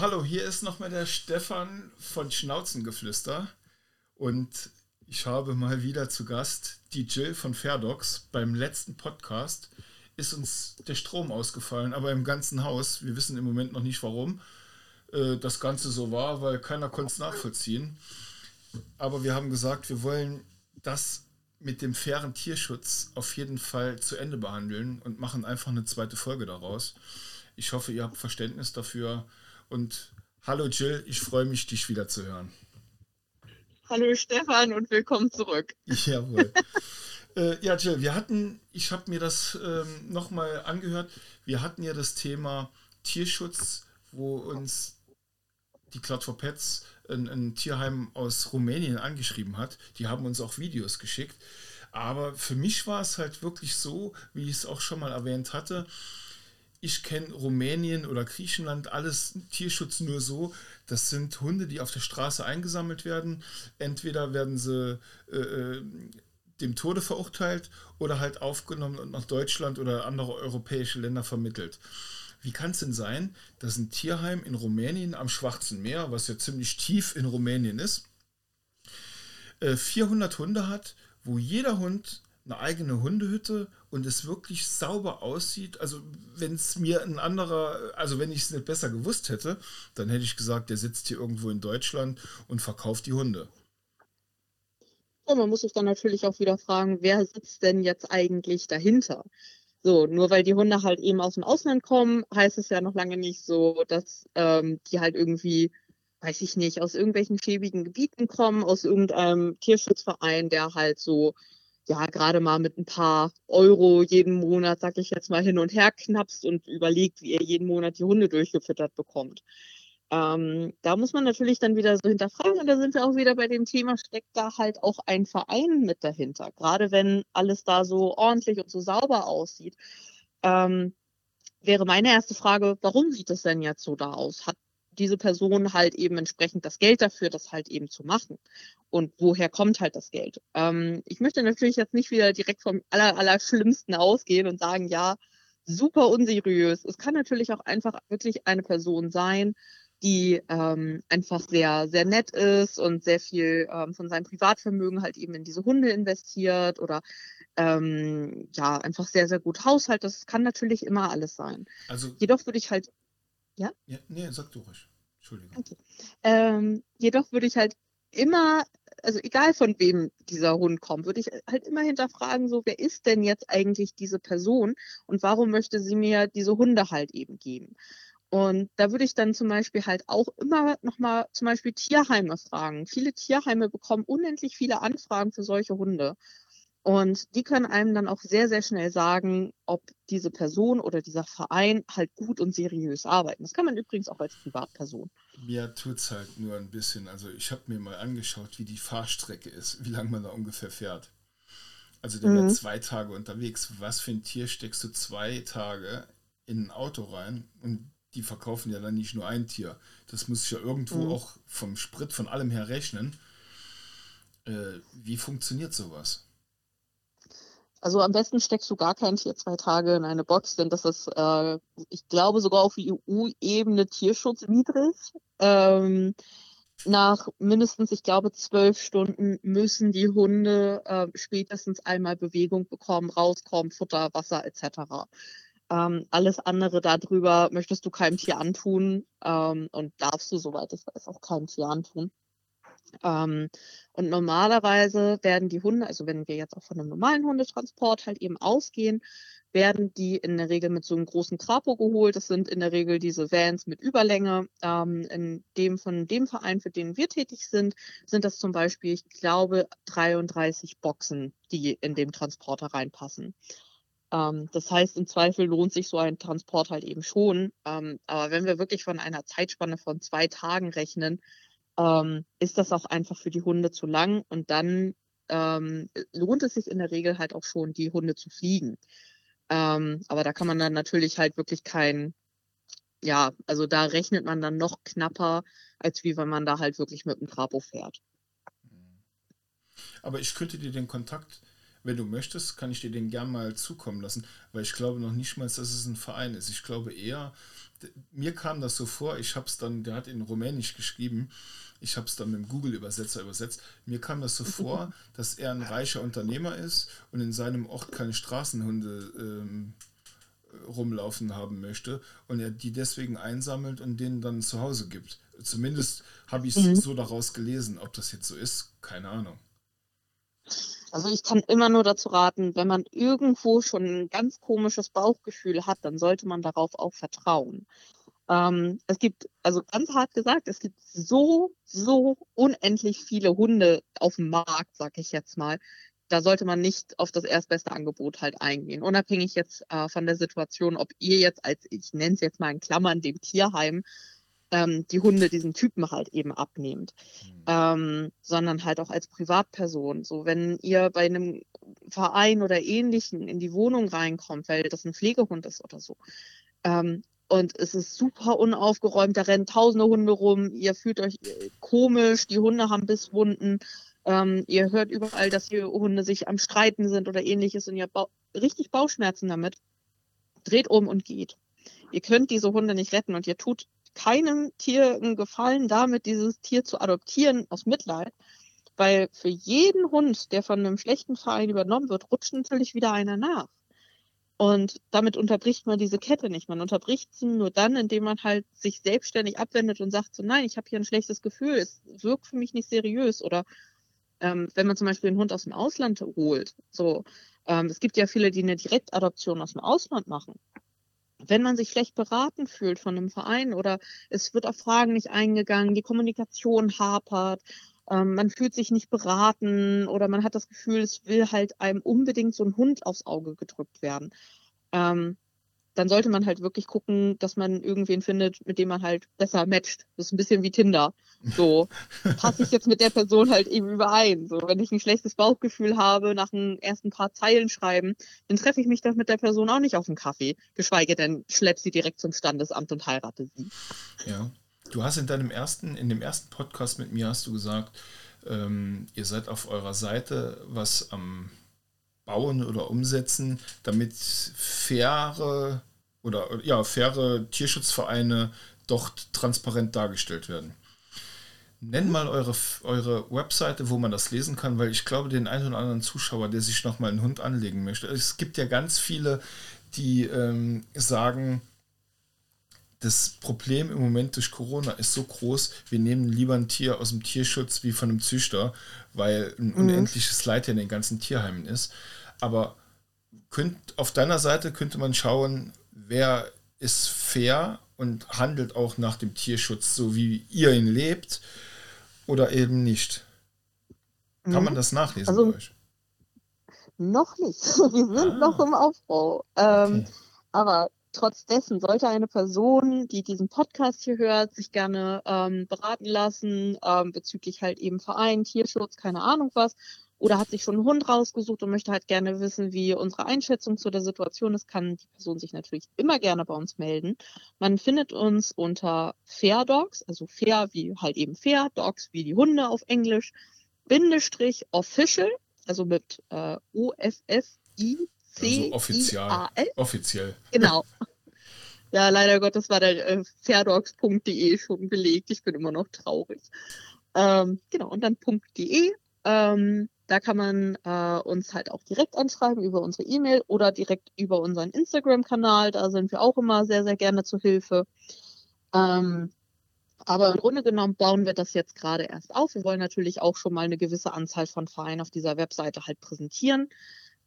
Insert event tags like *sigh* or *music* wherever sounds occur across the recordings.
hallo, hier ist nochmal der Stefan von Schnauzengeflüster und ich habe mal wieder zu Gast die Jill von Fairdocs. Beim letzten Podcast ist uns der Strom ausgefallen, aber im ganzen Haus. Wir wissen im Moment noch nicht warum äh, das Ganze so war, weil keiner konnte es nachvollziehen. Aber wir haben gesagt, wir wollen das mit dem fairen Tierschutz auf jeden Fall zu Ende behandeln und machen einfach eine zweite Folge daraus. Ich hoffe, ihr habt Verständnis dafür. Und hallo Jill, ich freue mich, dich wieder zu hören. Hallo Stefan und willkommen zurück. Jawohl. *laughs* äh, ja, Jill, wir hatten, ich habe mir das ähm, nochmal angehört, wir hatten ja das Thema Tierschutz, wo uns die Cloud for Pets ein, ein Tierheim aus Rumänien angeschrieben hat. Die haben uns auch Videos geschickt. Aber für mich war es halt wirklich so, wie ich es auch schon mal erwähnt hatte, ich kenne Rumänien oder Griechenland, alles Tierschutz nur so. Das sind Hunde, die auf der Straße eingesammelt werden. Entweder werden sie äh, äh, dem Tode verurteilt oder halt aufgenommen und nach Deutschland oder andere europäische Länder vermittelt. Wie kann es denn sein, dass ein Tierheim in Rumänien am Schwarzen Meer, was ja ziemlich tief in Rumänien ist, 400 äh, Hunde hat, wo jeder Hund eine eigene Hundehütte und es wirklich sauber aussieht. Also wenn es mir ein anderer, also wenn ich es nicht besser gewusst hätte, dann hätte ich gesagt, der sitzt hier irgendwo in Deutschland und verkauft die Hunde. Ja, man muss sich dann natürlich auch wieder fragen, wer sitzt denn jetzt eigentlich dahinter? So, nur weil die Hunde halt eben aus dem Ausland kommen, heißt es ja noch lange nicht so, dass ähm, die halt irgendwie, weiß ich nicht, aus irgendwelchen schäbigen Gebieten kommen, aus irgendeinem Tierschutzverein, der halt so ja gerade mal mit ein paar Euro jeden Monat, sag ich jetzt mal, hin und her knapst und überlegt, wie er jeden Monat die Hunde durchgefüttert bekommt. Ähm, da muss man natürlich dann wieder so hinterfragen und da sind wir auch wieder bei dem Thema, steckt da halt auch ein Verein mit dahinter, gerade wenn alles da so ordentlich und so sauber aussieht. Ähm, wäre meine erste Frage, warum sieht es denn jetzt so da aus? Hat diese Person halt eben entsprechend das Geld dafür, das halt eben zu machen. Und woher kommt halt das Geld? Ähm, ich möchte natürlich jetzt nicht wieder direkt vom aller, aller Schlimmsten ausgehen und sagen, ja, super unseriös. Es kann natürlich auch einfach wirklich eine Person sein, die ähm, einfach sehr, sehr nett ist und sehr viel ähm, von seinem Privatvermögen halt eben in diese Hunde investiert oder ähm, ja, einfach sehr, sehr gut Haushalt. Das kann natürlich immer alles sein. Also, Jedoch würde ich halt. Ja? ja nee, sag du ruhig. Entschuldigung. Okay. Ähm, jedoch würde ich halt immer, also egal von wem dieser Hund kommt, würde ich halt immer hinterfragen, so, wer ist denn jetzt eigentlich diese Person und warum möchte sie mir diese Hunde halt eben geben? Und da würde ich dann zum Beispiel halt auch immer nochmal zum Beispiel Tierheime fragen. Viele Tierheime bekommen unendlich viele Anfragen für solche Hunde. Und die können einem dann auch sehr, sehr schnell sagen, ob diese Person oder dieser Verein halt gut und seriös arbeiten. Das kann man übrigens auch als Privatperson. Mir tut es halt nur ein bisschen. Also ich habe mir mal angeschaut, wie die Fahrstrecke ist, wie lange man da ungefähr fährt. Also der mhm. zwei Tage unterwegs. Was für ein Tier steckst du zwei Tage in ein Auto rein? Und die verkaufen ja dann nicht nur ein Tier. Das muss ich ja irgendwo mhm. auch vom Sprit, von allem her rechnen. Äh, wie funktioniert sowas? Also am besten steckst du gar kein Tier zwei Tage in eine Box, denn das ist, äh, ich glaube, sogar auf EU-Ebene tierschutzwidrig. Ähm, nach mindestens, ich glaube, zwölf Stunden müssen die Hunde äh, spätestens einmal Bewegung bekommen, rauskommen, Futter, Wasser etc. Ähm, alles andere darüber möchtest du keinem Tier antun ähm, und darfst du, soweit ich weiß, auch keinem Tier antun. Ähm, und normalerweise werden die Hunde, also wenn wir jetzt auch von einem normalen Hundetransport halt eben ausgehen, werden die in der Regel mit so einem großen Trapo geholt. Das sind in der Regel diese Vans mit Überlänge. Ähm, in dem von dem Verein, für den wir tätig sind, sind das zum Beispiel, ich glaube, 33 Boxen, die in dem Transporter reinpassen. Ähm, das heißt, im Zweifel lohnt sich so ein Transport halt eben schon. Ähm, aber wenn wir wirklich von einer Zeitspanne von zwei Tagen rechnen, ähm, ist das auch einfach für die Hunde zu lang und dann ähm, lohnt es sich in der Regel halt auch schon, die Hunde zu fliegen. Ähm, aber da kann man dann natürlich halt wirklich kein, ja, also da rechnet man dann noch knapper, als wie wenn man da halt wirklich mit dem Trapo fährt. Aber ich könnte dir den Kontakt wenn du möchtest, kann ich dir den gern mal zukommen lassen, weil ich glaube noch nicht mal, dass es ein Verein ist. Ich glaube eher, mir kam das so vor, ich habe es dann, der hat in Rumänisch geschrieben, ich habe es dann mit dem Google-Übersetzer übersetzt. Mir kam das so *laughs* vor, dass er ein reicher Unternehmer ist und in seinem Ort keine Straßenhunde ähm, rumlaufen haben möchte und er die deswegen einsammelt und denen dann zu Hause gibt. Zumindest habe ich es mhm. so daraus gelesen. Ob das jetzt so ist, keine Ahnung. Also ich kann immer nur dazu raten, wenn man irgendwo schon ein ganz komisches Bauchgefühl hat, dann sollte man darauf auch vertrauen. Ähm, es gibt, also ganz hart gesagt, es gibt so, so unendlich viele Hunde auf dem Markt, sag ich jetzt mal. Da sollte man nicht auf das erstbeste Angebot halt eingehen. Unabhängig jetzt äh, von der Situation, ob ihr jetzt als, ich nenne es jetzt mal in Klammern, dem Tierheim ähm, die Hunde diesen Typen halt eben abnehmt, mhm. ähm, sondern halt auch als Privatperson. So, wenn ihr bei einem Verein oder ähnlichen in die Wohnung reinkommt, weil das ein Pflegehund ist oder so, ähm, und es ist super unaufgeräumt, da rennen tausende Hunde rum, ihr fühlt euch äh, komisch, die Hunde haben Bisswunden, ähm, ihr hört überall, dass die Hunde sich am Streiten sind oder ähnliches und ihr habt ba richtig Bauchschmerzen damit, dreht um und geht. Ihr könnt diese Hunde nicht retten und ihr tut keinem Tier einen Gefallen damit, dieses Tier zu adoptieren aus Mitleid. Weil für jeden Hund, der von einem schlechten Verein übernommen wird, rutscht natürlich wieder einer nach. Und damit unterbricht man diese Kette nicht. Man unterbricht sie nur dann, indem man halt sich selbstständig abwendet und sagt so, nein, ich habe hier ein schlechtes Gefühl, es wirkt für mich nicht seriös. Oder ähm, wenn man zum Beispiel einen Hund aus dem Ausland holt, so, ähm, es gibt ja viele, die eine Direktadoption aus dem Ausland machen wenn man sich schlecht beraten fühlt von einem Verein oder es wird auf Fragen nicht eingegangen, die Kommunikation hapert, ähm, man fühlt sich nicht beraten oder man hat das Gefühl, es will halt einem unbedingt so ein Hund aufs Auge gedrückt werden. Ähm, dann sollte man halt wirklich gucken, dass man irgendwen findet, mit dem man halt besser matcht. Das ist ein bisschen wie Tinder. So, *laughs* passe ich jetzt mit der Person halt eben überein. So, wenn ich ein schlechtes Bauchgefühl habe nach den ersten paar Zeilen schreiben, dann treffe ich mich doch mit der Person auch nicht auf einen Kaffee. Geschweige denn, schlepp sie direkt zum Standesamt und heirate sie. Ja. Du hast in deinem ersten, in dem ersten Podcast mit mir hast du gesagt, ähm, ihr seid auf eurer Seite, was am bauen oder umsetzen, damit faire oder ja, faire Tierschutzvereine dort transparent dargestellt werden. Nenn mal eure, eure Webseite, wo man das lesen kann, weil ich glaube, den einen oder anderen Zuschauer, der sich nochmal einen Hund anlegen möchte. Es gibt ja ganz viele, die ähm, sagen, das Problem im Moment durch Corona ist so groß, wir nehmen lieber ein Tier aus dem Tierschutz wie von einem Züchter, weil ein mhm. unendliches Leid ja in den ganzen Tierheimen ist. Aber könnt, auf deiner Seite könnte man schauen, wer ist fair und handelt auch nach dem Tierschutz, so wie ihr ihn lebt oder eben nicht. Kann mhm. man das nachlesen also? Noch nicht. *laughs* Wir sind ah. noch im Aufbau. Ähm, okay. Aber trotz dessen sollte eine Person, die diesen Podcast hier hört, sich gerne ähm, beraten lassen ähm, bezüglich halt eben Verein, Tierschutz, keine Ahnung was oder hat sich schon einen Hund rausgesucht und möchte halt gerne wissen, wie unsere Einschätzung zu der Situation ist, kann die Person sich natürlich immer gerne bei uns melden. Man findet uns unter Fair Dogs, also Fair wie halt eben Fair, Dogs wie die Hunde auf Englisch, Bindestrich Official, also mit äh, O-F-F-I C also offiziell. Offiziell. Genau. *laughs* Ja, leider Gottes war der äh, fairdogs.de schon belegt. Ich bin immer noch traurig. Ähm, genau, und dann .de. Ähm, da kann man äh, uns halt auch direkt anschreiben über unsere E-Mail oder direkt über unseren Instagram-Kanal. Da sind wir auch immer sehr, sehr gerne zu Hilfe. Ähm, aber im Grunde genommen bauen wir das jetzt gerade erst auf. Wir wollen natürlich auch schon mal eine gewisse Anzahl von Vereinen auf dieser Webseite halt präsentieren.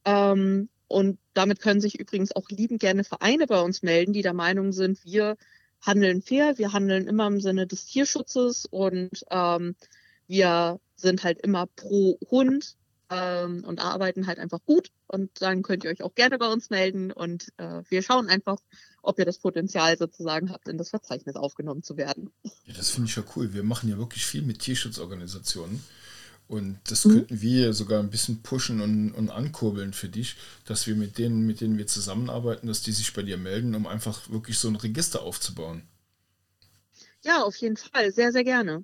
Ähm, und damit können sich übrigens auch liebend gerne Vereine bei uns melden, die der Meinung sind, wir handeln fair, wir handeln immer im Sinne des Tierschutzes und ähm, wir sind halt immer pro Hund ähm, und arbeiten halt einfach gut. Und dann könnt ihr euch auch gerne bei uns melden und äh, wir schauen einfach, ob ihr das Potenzial sozusagen habt, in das Verzeichnis aufgenommen zu werden. Ja, das finde ich ja cool. Wir machen ja wirklich viel mit Tierschutzorganisationen. Und das mhm. könnten wir sogar ein bisschen pushen und, und ankurbeln für dich, dass wir mit denen, mit denen wir zusammenarbeiten, dass die sich bei dir melden, um einfach wirklich so ein Register aufzubauen. Ja, auf jeden Fall. Sehr, sehr gerne.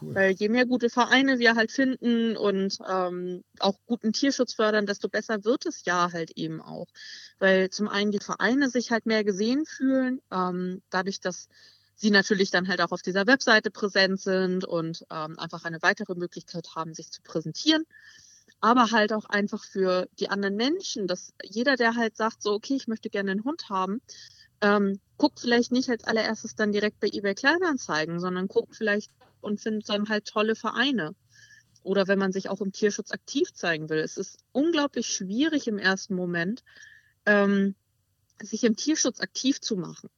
Cool. Weil je mehr gute Vereine wir halt finden und ähm, auch guten Tierschutz fördern, desto besser wird es ja halt eben auch. Weil zum einen die Vereine sich halt mehr gesehen fühlen, ähm, dadurch, dass sie natürlich dann halt auch auf dieser Webseite präsent sind und ähm, einfach eine weitere Möglichkeit haben, sich zu präsentieren. Aber halt auch einfach für die anderen Menschen, dass jeder, der halt sagt, so, okay, ich möchte gerne einen Hund haben, ähm, guckt vielleicht nicht als allererstes dann direkt bei eBay Kleinanzeigen, sondern guckt vielleicht und findet dann halt tolle Vereine. Oder wenn man sich auch im Tierschutz aktiv zeigen will. Es ist unglaublich schwierig im ersten Moment, ähm, sich im Tierschutz aktiv zu machen.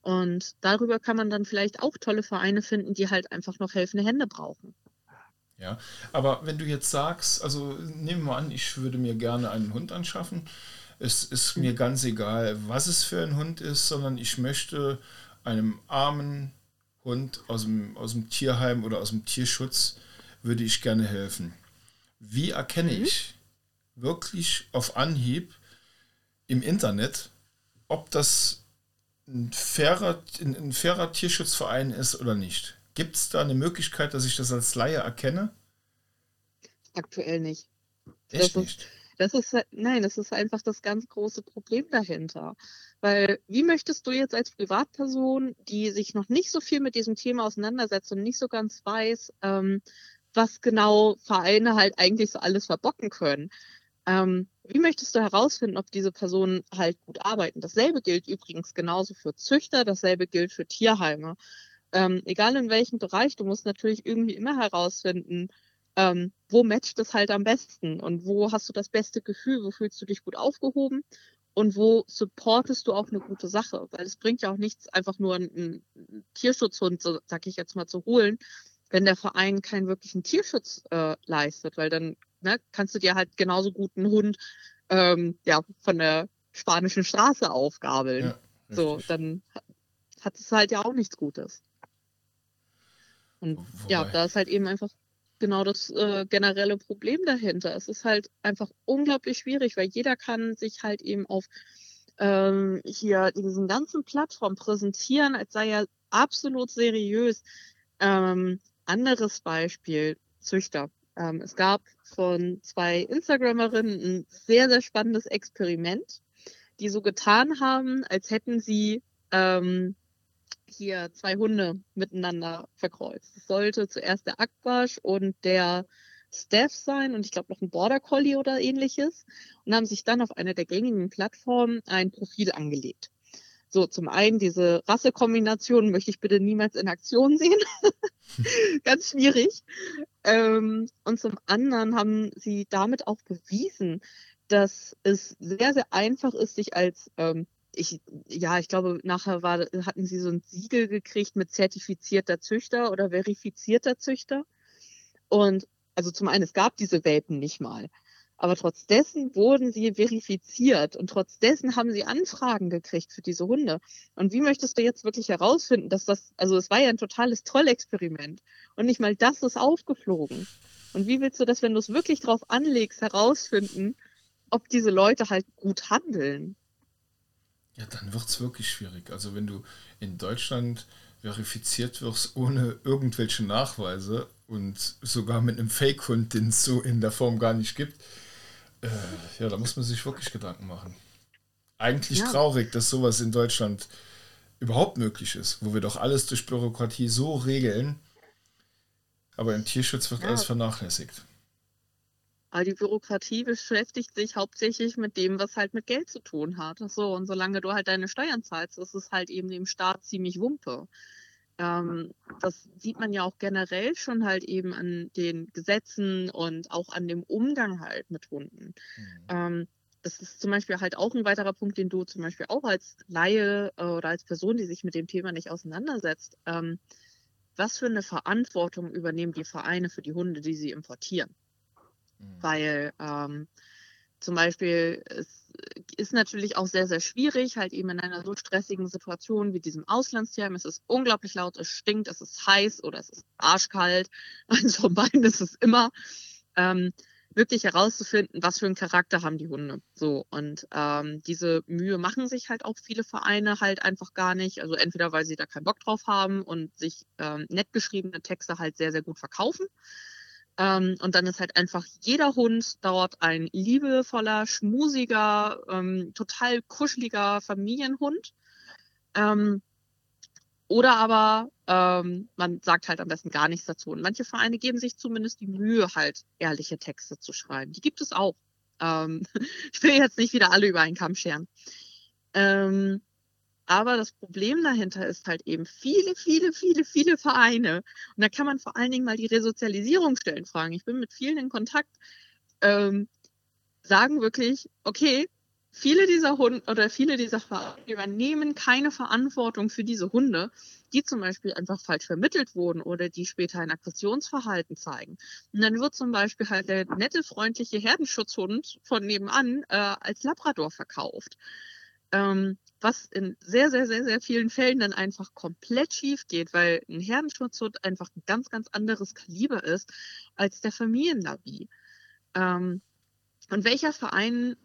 Und darüber kann man dann vielleicht auch tolle Vereine finden, die halt einfach noch helfende Hände brauchen. Ja, aber wenn du jetzt sagst, also nehmen wir an, ich würde mir gerne einen Hund anschaffen, es ist mir ganz egal, was es für ein Hund ist, sondern ich möchte einem armen Hund aus dem, aus dem Tierheim oder aus dem Tierschutz, würde ich gerne helfen. Wie erkenne mhm. ich wirklich auf Anhieb im Internet, ob das ein fairer, ein, ein fairer Tierschutzverein ist oder nicht? Gibt es da eine Möglichkeit, dass ich das als Laie erkenne? Aktuell nicht. Echt nicht? Das ist, nein, das ist einfach das ganz große Problem dahinter. Weil wie möchtest du jetzt als Privatperson, die sich noch nicht so viel mit diesem Thema auseinandersetzt und nicht so ganz weiß, ähm, was genau Vereine halt eigentlich so alles verbocken können, ähm, wie möchtest du herausfinden, ob diese Personen halt gut arbeiten? Dasselbe gilt übrigens genauso für Züchter, dasselbe gilt für Tierheime. Ähm, egal in welchem Bereich, du musst natürlich irgendwie immer herausfinden, ähm, wo matcht es halt am besten und wo hast du das beste Gefühl, wo fühlst du dich gut aufgehoben und wo supportest du auch eine gute Sache, weil es bringt ja auch nichts, einfach nur einen, einen Tierschutzhund, so, sag ich jetzt mal, zu holen, wenn der Verein keinen wirklichen Tierschutz äh, leistet, weil dann ne, kannst du dir halt genauso gut einen Hund ähm, ja, von der spanischen Straße aufgabeln. Ja, so, dann hat es halt ja auch nichts Gutes. Und Wobei. ja, da ist halt eben einfach genau das äh, generelle Problem dahinter. Es ist halt einfach unglaublich schwierig, weil jeder kann sich halt eben auf ähm, hier diesen ganzen Plattformen präsentieren, als sei er absolut seriös. Ähm, anderes Beispiel, Züchter. Ähm, es gab von zwei Instagrammerinnen ein sehr, sehr spannendes Experiment, die so getan haben, als hätten sie ähm, hier zwei Hunde miteinander verkreuzt. Es sollte zuerst der Akbash und der Steph sein und ich glaube noch ein Border Collie oder ähnliches und haben sich dann auf einer der gängigen Plattformen ein Profil angelegt. So, zum einen diese Rassekombination möchte ich bitte niemals in Aktion sehen. *laughs* Ganz schwierig. Ähm, und zum anderen haben sie damit auch bewiesen, dass es sehr, sehr einfach ist, sich als ähm, ich, ja, ich glaube, nachher war, hatten sie so ein Siegel gekriegt mit zertifizierter Züchter oder verifizierter Züchter. Und also zum einen, es gab diese Welpen nicht mal. Aber trotz dessen wurden sie verifiziert und trotz dessen haben sie Anfragen gekriegt für diese Hunde. Und wie möchtest du jetzt wirklich herausfinden, dass das, also es war ja ein totales Trollexperiment und nicht mal das ist aufgeflogen. Und wie willst du das, wenn du es wirklich drauf anlegst, herausfinden, ob diese Leute halt gut handeln? Ja, dann wird es wirklich schwierig. Also wenn du in Deutschland verifiziert wirst ohne irgendwelche Nachweise und sogar mit einem Fake-Hund, den es so in der Form gar nicht gibt, äh, ja, da muss man sich wirklich Gedanken machen. Eigentlich ja. traurig, dass sowas in Deutschland überhaupt möglich ist, wo wir doch alles durch Bürokratie so regeln, aber im Tierschutz wird ja. alles vernachlässigt. Aber die Bürokratie beschäftigt sich hauptsächlich mit dem, was halt mit Geld zu tun hat. So, und solange du halt deine Steuern zahlst, ist es halt eben dem Staat ziemlich Wumpe. Ähm, das sieht man ja auch generell schon halt eben an den Gesetzen und auch an dem Umgang halt mit Hunden. Mhm. Ähm, das ist zum Beispiel halt auch ein weiterer Punkt, den du zum Beispiel auch als Laie äh, oder als Person, die sich mit dem Thema nicht auseinandersetzt, ähm, was für eine Verantwortung übernehmen die Vereine für die Hunde, die sie importieren? Mhm. Weil ähm, zum Beispiel es ist natürlich auch sehr, sehr schwierig, halt eben in einer so stressigen Situation wie diesem Auslandstierheim. Es ist unglaublich laut, es stinkt, es ist heiß oder es ist arschkalt. *laughs* Also beides ist es immer. Ähm, wirklich herauszufinden, was für einen Charakter haben die Hunde. So, und ähm, diese Mühe machen sich halt auch viele Vereine halt einfach gar nicht. Also entweder weil sie da keinen Bock drauf haben und sich ähm, nett geschriebene Texte halt sehr, sehr gut verkaufen. Ähm, und dann ist halt einfach jeder Hund dort ein liebevoller, schmusiger, ähm, total kuscheliger Familienhund. Ähm, oder aber ähm, man sagt halt am besten gar nichts dazu. Und manche Vereine geben sich zumindest die Mühe, halt ehrliche Texte zu schreiben. Die gibt es auch. Ähm, *laughs* ich will jetzt nicht wieder alle über einen Kamm scheren. Aber das Problem dahinter ist halt eben viele, viele, viele, viele Vereine. Und da kann man vor allen Dingen mal die Resozialisierungsstellen fragen. Ich bin mit vielen in Kontakt, ähm, sagen wirklich, okay, viele dieser Hunde oder viele dieser Vereine übernehmen keine Verantwortung für diese Hunde, die zum Beispiel einfach falsch vermittelt wurden oder die später ein Aggressionsverhalten zeigen. Und dann wird zum Beispiel halt der nette, freundliche Herdenschutzhund von nebenan äh, als Labrador verkauft. Ähm, was in sehr, sehr, sehr, sehr vielen Fällen dann einfach komplett schief geht, weil ein Herdenschutzhund einfach ein ganz, ganz anderes Kaliber ist als der Familienlabi. Ähm, und welcher Verein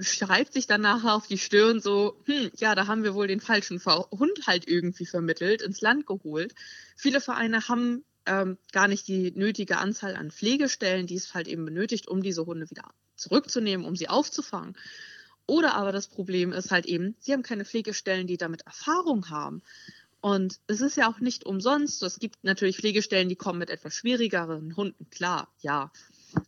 schreibt sich dann nachher auf die Stirn so, hm, ja, da haben wir wohl den falschen Hund halt irgendwie vermittelt, ins Land geholt. Viele Vereine haben ähm, gar nicht die nötige Anzahl an Pflegestellen, die es halt eben benötigt, um diese Hunde wieder zurückzunehmen, um sie aufzufangen. Oder aber das Problem ist halt eben, sie haben keine Pflegestellen, die damit Erfahrung haben. Und es ist ja auch nicht umsonst. Es gibt natürlich Pflegestellen, die kommen mit etwas schwierigeren Hunden, klar, ja.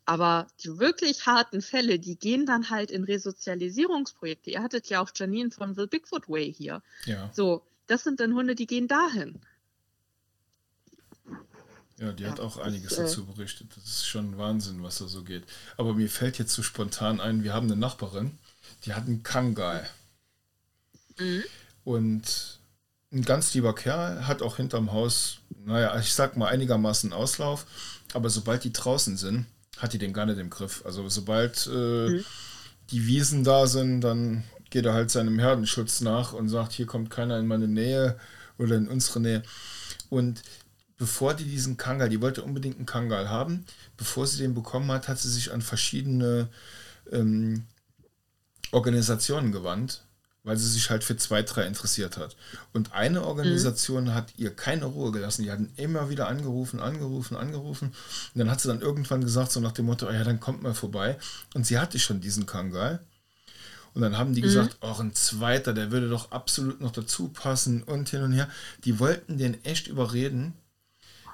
Aber die wirklich harten Fälle, die gehen dann halt in Resozialisierungsprojekte. Ihr hattet ja auch Janine von The Bigfoot Way hier. Ja. So, das sind dann Hunde, die gehen dahin. Ja, die ja, hat auch einiges das, äh, dazu berichtet. Das ist schon Wahnsinn, was da so geht. Aber mir fällt jetzt so spontan ein, wir haben eine Nachbarin, die hat einen Kangal. Mhm. Und ein ganz lieber Kerl, hat auch hinterm Haus, naja, ich sag mal einigermaßen Auslauf, aber sobald die draußen sind, hat die den gar nicht im Griff. Also sobald äh, mhm. die Wiesen da sind, dann geht er halt seinem Herdenschutz nach und sagt, hier kommt keiner in meine Nähe oder in unsere Nähe. Und bevor die diesen Kangal, die wollte unbedingt einen Kangal haben, bevor sie den bekommen hat, hat sie sich an verschiedene ähm, Organisationen gewandt, weil sie sich halt für zwei, drei interessiert hat. Und eine Organisation mhm. hat ihr keine Ruhe gelassen. Die hatten immer wieder angerufen, angerufen, angerufen. Und dann hat sie dann irgendwann gesagt, so nach dem Motto, oh ja, dann kommt mal vorbei. Und sie hatte schon diesen Kangal. Und dann haben die mhm. gesagt, auch ein zweiter, der würde doch absolut noch dazu passen und hin und her. Die wollten den echt überreden,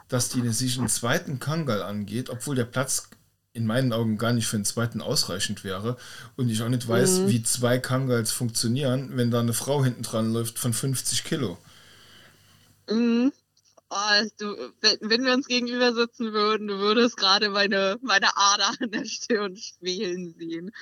dass die sich einen zweiten Kangal angeht, obwohl der Platz in meinen Augen gar nicht für einen zweiten ausreichend wäre und ich auch nicht weiß, mhm. wie zwei Kangals funktionieren, wenn da eine Frau hinten dran läuft von 50 Kilo. Mhm. Oh, du, wenn wir uns gegenüber sitzen würden, du würdest gerade meine, meine Ader an der Stirn schwelen sehen.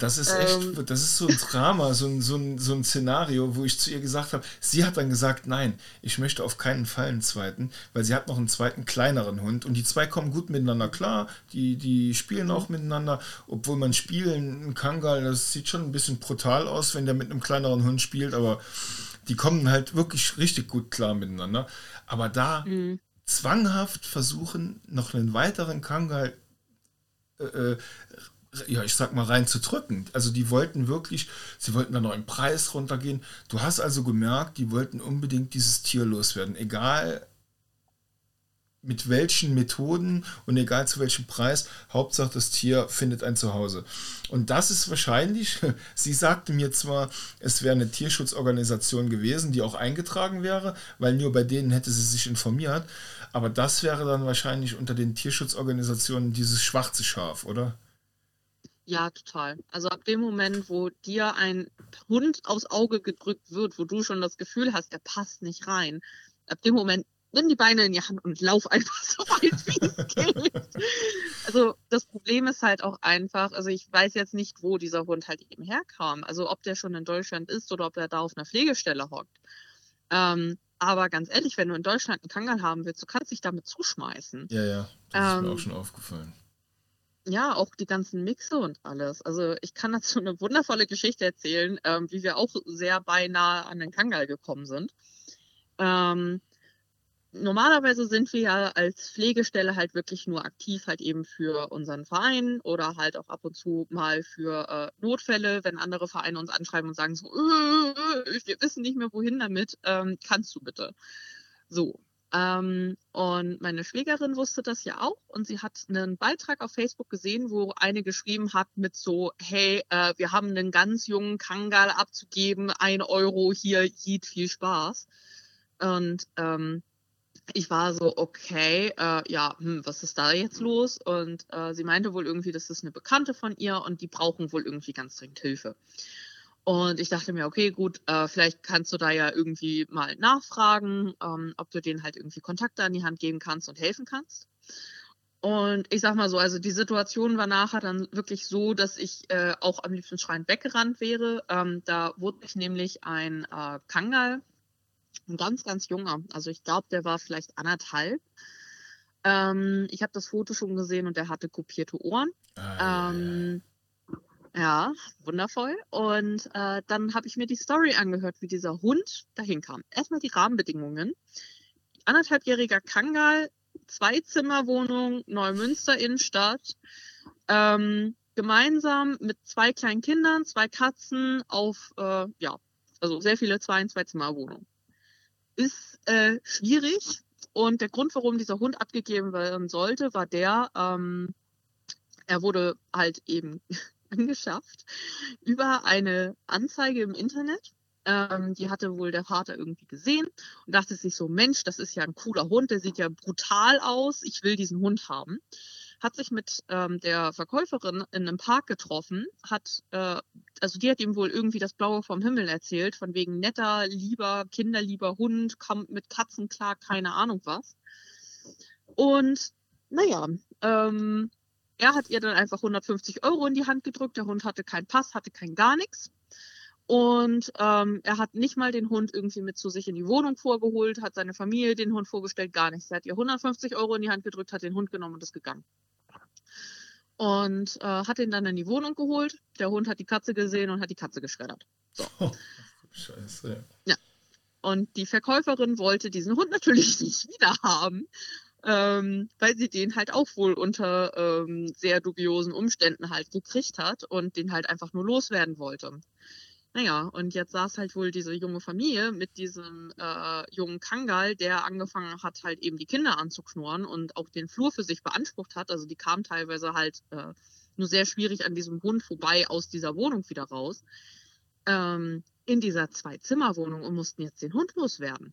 Das ist echt, ähm. das ist so ein Drama, so ein, so, ein, so ein Szenario, wo ich zu ihr gesagt habe, sie hat dann gesagt, nein, ich möchte auf keinen Fall einen zweiten, weil sie hat noch einen zweiten kleineren Hund und die zwei kommen gut miteinander klar, die, die spielen auch miteinander, obwohl man spielen, ein Kangal, das sieht schon ein bisschen brutal aus, wenn der mit einem kleineren Hund spielt, aber die kommen halt wirklich richtig gut klar miteinander. Aber da mhm. zwanghaft versuchen, noch einen weiteren Kangal, äh, äh, ja, ich sag mal, reinzudrücken. Also die wollten wirklich, sie wollten da noch im Preis runtergehen. Du hast also gemerkt, die wollten unbedingt dieses Tier loswerden. Egal mit welchen Methoden und egal zu welchem Preis, Hauptsache das Tier findet ein Zuhause. Und das ist wahrscheinlich, *laughs* sie sagte mir zwar, es wäre eine Tierschutzorganisation gewesen, die auch eingetragen wäre, weil nur bei denen hätte sie sich informiert, aber das wäre dann wahrscheinlich unter den Tierschutzorganisationen dieses schwarze Schaf, oder? Ja, total. Also ab dem Moment, wo dir ein Hund aufs Auge gedrückt wird, wo du schon das Gefühl hast, der passt nicht rein, ab dem Moment nimm die Beine in die Hand und lauf einfach so *laughs* weit, wie es geht. Also das Problem ist halt auch einfach, also ich weiß jetzt nicht, wo dieser Hund halt eben herkam. Also ob der schon in Deutschland ist oder ob er da auf einer Pflegestelle hockt. Ähm, aber ganz ehrlich, wenn du in Deutschland einen Kangal haben willst, du kannst dich damit zuschmeißen. Ja, ja, das ähm, ist mir auch ähm, schon aufgefallen. Ja, auch die ganzen Mixe und alles. Also ich kann dazu eine wundervolle Geschichte erzählen, ähm, wie wir auch sehr beinahe an den Kangal gekommen sind. Ähm, normalerweise sind wir ja als Pflegestelle halt wirklich nur aktiv halt eben für unseren Verein oder halt auch ab und zu mal für äh, Notfälle, wenn andere Vereine uns anschreiben und sagen so, äh, wir wissen nicht mehr wohin damit, ähm, kannst du bitte. So. Ähm, und meine Schwägerin wusste das ja auch und sie hat einen Beitrag auf Facebook gesehen, wo eine geschrieben hat mit so, hey, äh, wir haben einen ganz jungen Kangal abzugeben, ein Euro hier, Jeet, viel Spaß. Und ähm, ich war so, okay, äh, ja, hm, was ist da jetzt los? Und äh, sie meinte wohl irgendwie, das ist eine Bekannte von ihr und die brauchen wohl irgendwie ganz dringend Hilfe. Und ich dachte mir, okay, gut, äh, vielleicht kannst du da ja irgendwie mal nachfragen, ähm, ob du denen halt irgendwie Kontakte an die Hand geben kannst und helfen kannst. Und ich sag mal so, also die Situation war nachher dann wirklich so, dass ich äh, auch am liebsten schreiend weggerannt wäre. Ähm, da wurde ich nämlich ein äh, Kangal ein ganz, ganz junger. Also ich glaube, der war vielleicht anderthalb. Ähm, ich habe das Foto schon gesehen und der hatte kopierte Ohren. Ah, ähm, ja, wundervoll. Und äh, dann habe ich mir die Story angehört, wie dieser Hund dahin kam. Erstmal die Rahmenbedingungen. Anderthalbjähriger Kangal, Zwei-Zimmer-Wohnung, Neumünster Innenstadt. Ähm, gemeinsam mit zwei kleinen Kindern, zwei Katzen auf, äh, ja, also sehr viele Zwei- und Zwei-Zimmer-Wohnungen ist äh, schwierig. Und der Grund, warum dieser Hund abgegeben werden sollte, war der, ähm, er wurde halt eben *laughs* angeschafft über eine Anzeige im Internet. Ähm, die hatte wohl der Vater irgendwie gesehen und dachte sich so, Mensch, das ist ja ein cooler Hund, der sieht ja brutal aus, ich will diesen Hund haben hat sich mit ähm, der Verkäuferin in einem Park getroffen, hat, äh, also die hat ihm wohl irgendwie das Blaue vom Himmel erzählt, von wegen netter, lieber, kinderlieber Hund, kommt mit Katzen klar, keine Ahnung was. Und naja, ähm, er hat ihr dann einfach 150 Euro in die Hand gedrückt. Der Hund hatte keinen Pass, hatte kein gar nichts. Und ähm, er hat nicht mal den Hund irgendwie mit zu sich in die Wohnung vorgeholt, hat seine Familie den Hund vorgestellt, gar nichts. Er hat ihr 150 Euro in die Hand gedrückt, hat den Hund genommen und ist gegangen und äh, hat ihn dann in die Wohnung geholt. Der Hund hat die Katze gesehen und hat die Katze geschreddert. So. *laughs* Oh, Scheiße. Ja. Und die Verkäuferin wollte diesen Hund natürlich *laughs* nicht wieder haben, ähm, weil sie den halt auch wohl unter ähm, sehr dubiosen Umständen halt gekriegt hat und den halt einfach nur loswerden wollte. Naja, und jetzt saß halt wohl diese junge Familie mit diesem äh, jungen Kangal, der angefangen hat, halt eben die Kinder anzuknurren und auch den Flur für sich beansprucht hat. Also die kamen teilweise halt äh, nur sehr schwierig an diesem Hund vorbei aus dieser Wohnung wieder raus. Ähm, in dieser Zwei-Zimmer-Wohnung und mussten jetzt den Hund loswerden.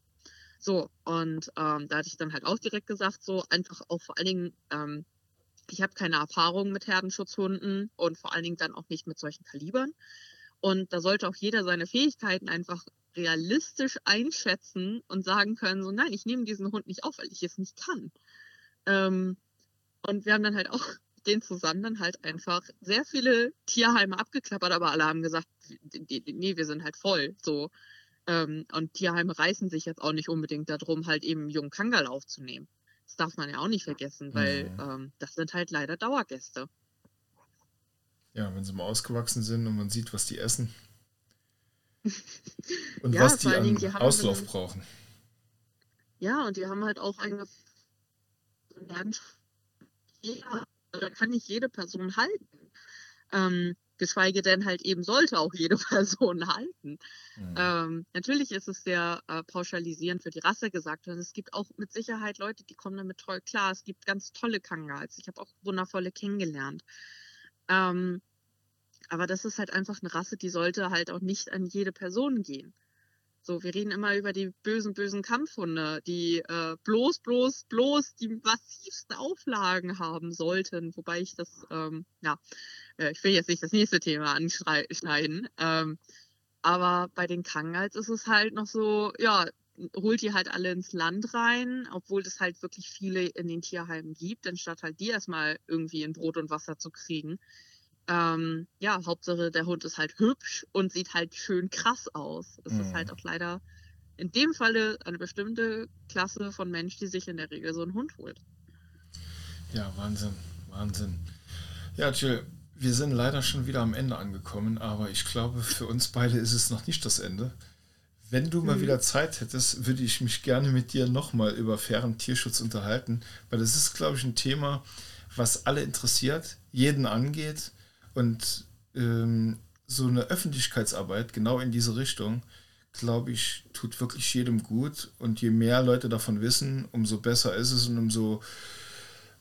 So, und ähm, da hatte ich dann halt auch direkt gesagt, so einfach auch vor allen Dingen, ähm, ich habe keine Erfahrung mit Herdenschutzhunden und vor allen Dingen dann auch nicht mit solchen Kalibern. Und da sollte auch jeder seine Fähigkeiten einfach realistisch einschätzen und sagen können, so nein, ich nehme diesen Hund nicht auf, weil ich es nicht kann. Ähm, und wir haben dann halt auch *laughs* den zusammen dann halt einfach sehr viele Tierheime abgeklappert, aber alle haben gesagt, nee, wir sind halt voll. So. Ähm, und Tierheime reißen sich jetzt auch nicht unbedingt darum, halt eben jungen Kangal aufzunehmen. Das darf man ja auch nicht vergessen, weil ähm, das sind halt leider Dauergäste. Ja, wenn sie mal ausgewachsen sind und man sieht, was die essen. *laughs* Und ja, was die an die Auslauf einen, brauchen. Ja, und die haben halt auch eine jeder, da kann nicht jede Person halten. Ähm, geschweige denn halt eben sollte auch jede *laughs* Person halten. Mhm. Ähm, natürlich ist es sehr äh, pauschalisierend für die Rasse gesagt. Und es gibt auch mit Sicherheit Leute, die kommen damit toll klar. Es gibt ganz tolle Kangals. Ich habe auch wundervolle kennengelernt. Ähm, aber das ist halt einfach eine Rasse, die sollte halt auch nicht an jede Person gehen. So, wir reden immer über die bösen, bösen Kampfhunde, die äh, bloß, bloß, bloß die massivsten Auflagen haben sollten. Wobei ich das, ähm, ja, äh, ich will jetzt nicht das nächste Thema anschneiden. Ähm, aber bei den Kangals ist es halt noch so, ja, holt die halt alle ins Land rein, obwohl es halt wirklich viele in den Tierheimen gibt, anstatt halt die erstmal irgendwie in Brot und Wasser zu kriegen ähm, ja, Hauptsache der Hund ist halt hübsch und sieht halt schön krass aus. Es mhm. ist halt mhm. auch leider in dem Falle eine bestimmte Klasse von Mensch, die sich in der Regel so einen Hund holt. Ja, Wahnsinn, Wahnsinn. Ja, Jill, wir sind leider schon wieder am Ende angekommen, aber ich glaube, für uns beide ist es noch nicht das Ende. Wenn du mal mhm. wieder Zeit hättest, würde ich mich gerne mit dir nochmal über fairen Tierschutz unterhalten, weil das ist, glaube ich, ein Thema, was alle interessiert, jeden angeht und ähm, so eine Öffentlichkeitsarbeit genau in diese Richtung, glaube ich, tut wirklich jedem gut und je mehr Leute davon wissen, umso besser ist es und umso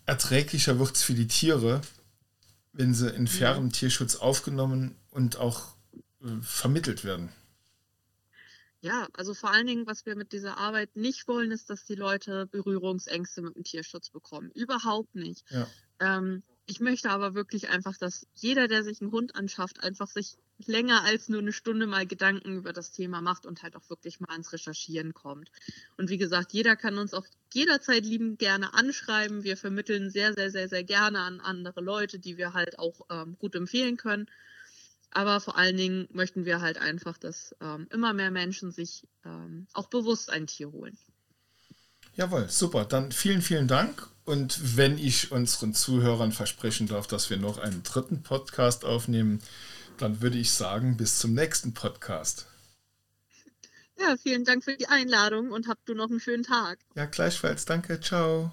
erträglicher wird es für die Tiere, wenn sie in fairen ja. Tierschutz aufgenommen und auch äh, vermittelt werden. Ja, also vor allen Dingen, was wir mit dieser Arbeit nicht wollen, ist, dass die Leute Berührungsängste mit dem Tierschutz bekommen. Überhaupt nicht. Ja. Ähm, ich möchte aber wirklich einfach, dass jeder, der sich einen Hund anschafft, einfach sich länger als nur eine Stunde mal Gedanken über das Thema macht und halt auch wirklich mal ans Recherchieren kommt. Und wie gesagt, jeder kann uns auch jederzeit lieben gerne anschreiben. Wir vermitteln sehr, sehr, sehr, sehr gerne an andere Leute, die wir halt auch ähm, gut empfehlen können. Aber vor allen Dingen möchten wir halt einfach, dass ähm, immer mehr Menschen sich ähm, auch bewusst ein Tier holen. Jawohl, super. Dann vielen, vielen Dank. Und wenn ich unseren Zuhörern versprechen darf, dass wir noch einen dritten Podcast aufnehmen, dann würde ich sagen, bis zum nächsten Podcast. Ja, vielen Dank für die Einladung und habt du noch einen schönen Tag. Ja, gleichfalls. Danke. Ciao.